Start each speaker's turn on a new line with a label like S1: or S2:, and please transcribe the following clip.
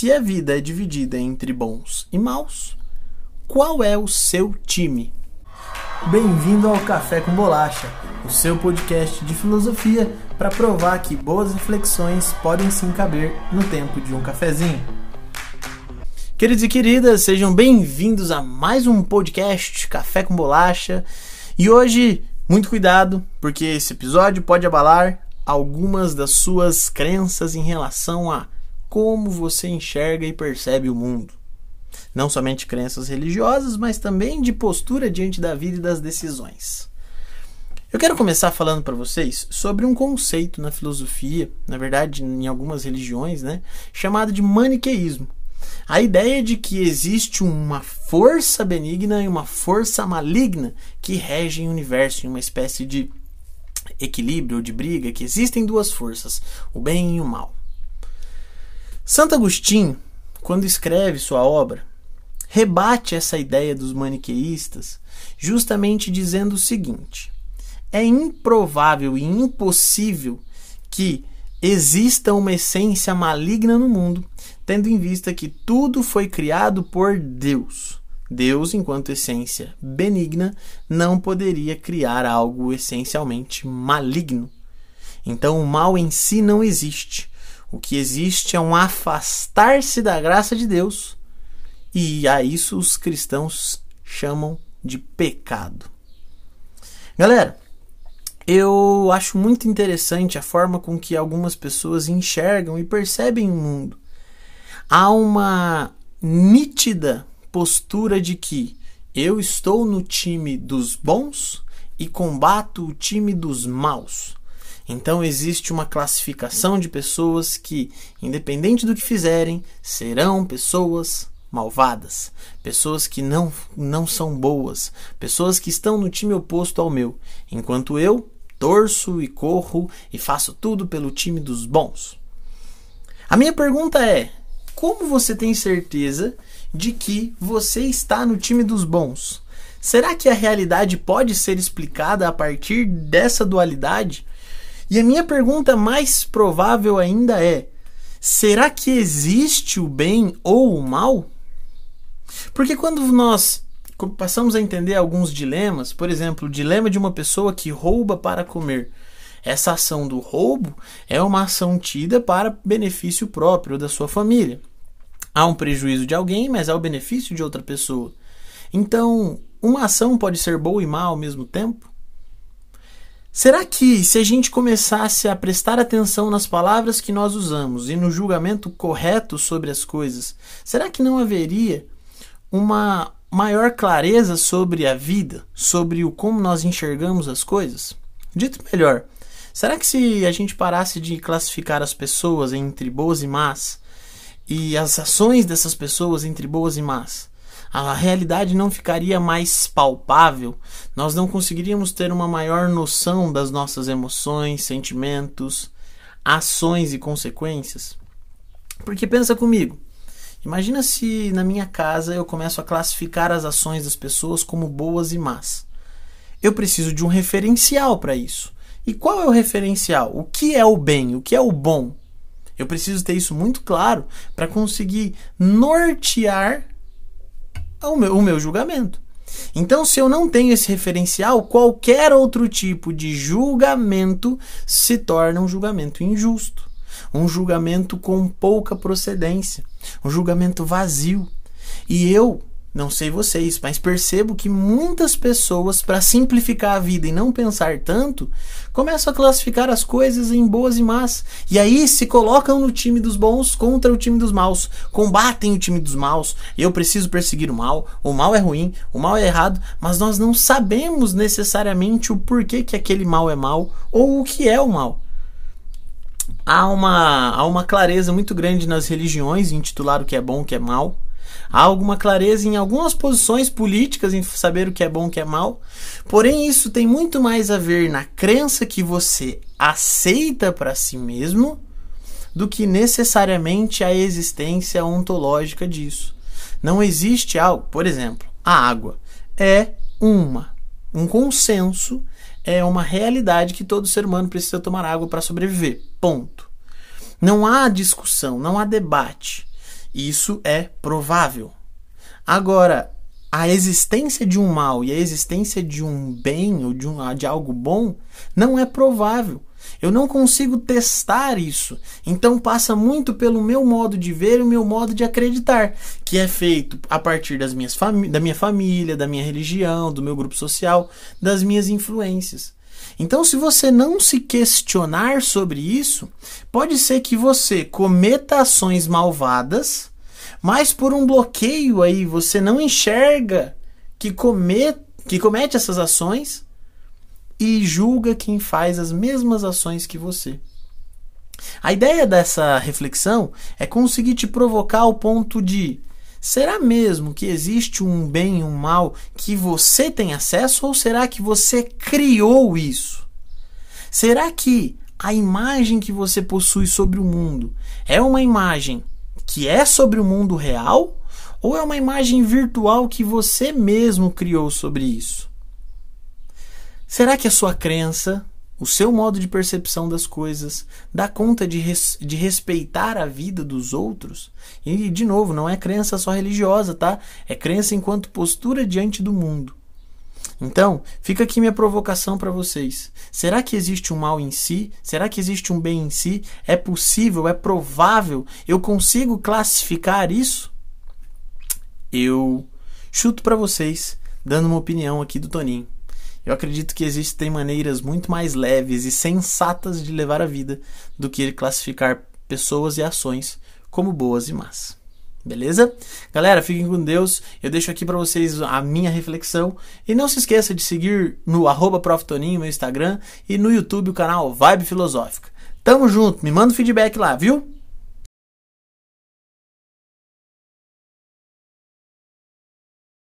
S1: Se a vida é dividida entre bons e maus, qual é o seu time? Bem-vindo ao Café com Bolacha, o seu podcast de filosofia para provar que boas reflexões podem se caber no tempo de um cafezinho. Queridos e queridas, sejam bem-vindos a mais um podcast Café com Bolacha. E hoje, muito cuidado, porque esse episódio pode abalar algumas das suas crenças em relação a como você enxerga e percebe o mundo. Não somente crenças religiosas, mas também de postura diante da vida e das decisões. Eu quero começar falando para vocês sobre um conceito na filosofia, na verdade, em algumas religiões, né, chamado de maniqueísmo. A ideia de que existe uma força benigna e uma força maligna que regem o universo em uma espécie de equilíbrio ou de briga, que existem duas forças, o bem e o mal. Santo Agostinho, quando escreve sua obra, rebate essa ideia dos maniqueístas, justamente dizendo o seguinte: é improvável e impossível que exista uma essência maligna no mundo, tendo em vista que tudo foi criado por Deus. Deus, enquanto essência benigna, não poderia criar algo essencialmente maligno. Então, o mal em si não existe. O que existe é um afastar-se da graça de Deus, e a isso os cristãos chamam de pecado. Galera, eu acho muito interessante a forma com que algumas pessoas enxergam e percebem o mundo. Há uma nítida postura de que eu estou no time dos bons e combato o time dos maus. Então existe uma classificação de pessoas que, independente do que fizerem, serão pessoas malvadas, pessoas que não, não são boas, pessoas que estão no time oposto ao meu, enquanto eu torço e corro e faço tudo pelo time dos bons. A minha pergunta é: como você tem certeza de que você está no time dos bons? Será que a realidade pode ser explicada a partir dessa dualidade? E a minha pergunta mais provável ainda é: será que existe o bem ou o mal? Porque quando nós passamos a entender alguns dilemas, por exemplo, o dilema de uma pessoa que rouba para comer. Essa ação do roubo é uma ação tida para benefício próprio da sua família. Há um prejuízo de alguém, mas há o benefício de outra pessoa. Então, uma ação pode ser boa e má ao mesmo tempo? Será que, se a gente começasse a prestar atenção nas palavras que nós usamos e no julgamento correto sobre as coisas, será que não haveria uma maior clareza sobre a vida, sobre o como nós enxergamos as coisas? Dito melhor, será que se a gente parasse de classificar as pessoas entre boas e más e as ações dessas pessoas entre boas e más, a realidade não ficaria mais palpável, nós não conseguiríamos ter uma maior noção das nossas emoções, sentimentos, ações e consequências? Porque pensa comigo, imagina se na minha casa eu começo a classificar as ações das pessoas como boas e más. Eu preciso de um referencial para isso. E qual é o referencial? O que é o bem? O que é o bom? Eu preciso ter isso muito claro para conseguir nortear o meu, o meu julgamento. Então, se eu não tenho esse referencial, qualquer outro tipo de julgamento se torna um julgamento injusto, um julgamento com pouca procedência, um julgamento vazio. E eu não sei vocês, mas percebo que muitas pessoas, para simplificar a vida e não pensar tanto, começam a classificar as coisas em boas e más. E aí se colocam no time dos bons contra o time dos maus. Combatem o time dos maus. Eu preciso perseguir o mal. O mal é ruim, o mal é errado, mas nós não sabemos necessariamente o porquê que aquele mal é mal ou o que é o mal. Há uma, há uma clareza muito grande nas religiões em intitular o que é bom, o que é mal. Há alguma clareza em algumas posições políticas em saber o que é bom e o que é mal. Porém, isso tem muito mais a ver na crença que você aceita para si mesmo do que necessariamente a existência ontológica disso. Não existe algo, por exemplo, a água é uma, um consenso, é uma realidade que todo ser humano precisa tomar água para sobreviver. Ponto. Não há discussão, não há debate. Isso é provável. Agora, a existência de um mal e a existência de um bem ou de, um, de algo bom não é provável. Eu não consigo testar isso. Então passa muito pelo meu modo de ver e o meu modo de acreditar, que é feito a partir das minhas da minha família, da minha religião, do meu grupo social, das minhas influências. Então, se você não se questionar sobre isso, pode ser que você cometa ações malvadas, mas por um bloqueio aí você não enxerga que, comet, que comete essas ações e julga quem faz as mesmas ações que você. A ideia dessa reflexão é conseguir te provocar ao ponto de Será mesmo que existe um bem e um mal que você tem acesso ou será que você criou isso? Será que a imagem que você possui sobre o mundo é uma imagem que é sobre o mundo real ou é uma imagem virtual que você mesmo criou sobre isso? Será que a sua crença, o seu modo de percepção das coisas, dá conta de, res, de respeitar a vida dos outros? E, de novo, não é crença só religiosa, tá? É crença enquanto postura diante do mundo. Então, fica aqui minha provocação para vocês. Será que existe um mal em si? Será que existe um bem em si? É possível? É provável? Eu consigo classificar isso? Eu chuto para vocês, dando uma opinião aqui do Toninho. Eu acredito que existem maneiras muito mais leves e sensatas de levar a vida do que classificar pessoas e ações como boas e más. Beleza? Galera, fiquem com Deus. Eu deixo aqui para vocês a minha reflexão. E não se esqueça de seguir no arroba meu Instagram, e no YouTube o canal Vibe Filosófica. Tamo junto, me manda um feedback lá, viu?